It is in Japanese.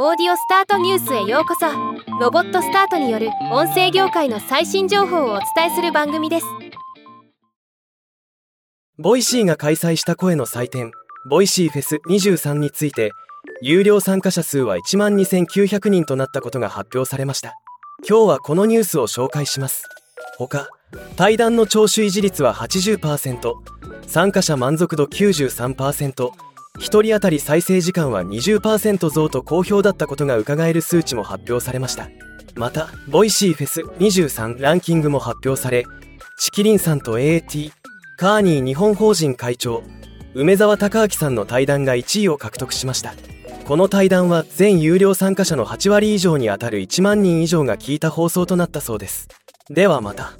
オーディオスタートニュースへようこそ。ロボットスタートによる音声業界の最新情報をお伝えする番組です。 Voicy が開催した声の祭典 Voicy フェス23について有料参加者数は1万2900人となったことが発表されました。今日はこのニュースを紹介します。各対談の聴取維持率は80%参加者満足度93% 1人当たり再生時間は20%増と好評だったことがうかがえる数値も発表されました。また Voicy フェス23ランキングも発表されちきりんさんと AT カーニー日本法人会長梅沢隆明さんの対談が1位を獲得しました。この対談は全有料参加者の8割以上にあたる1万人以上が聞いた放送となったそうです。ではまた。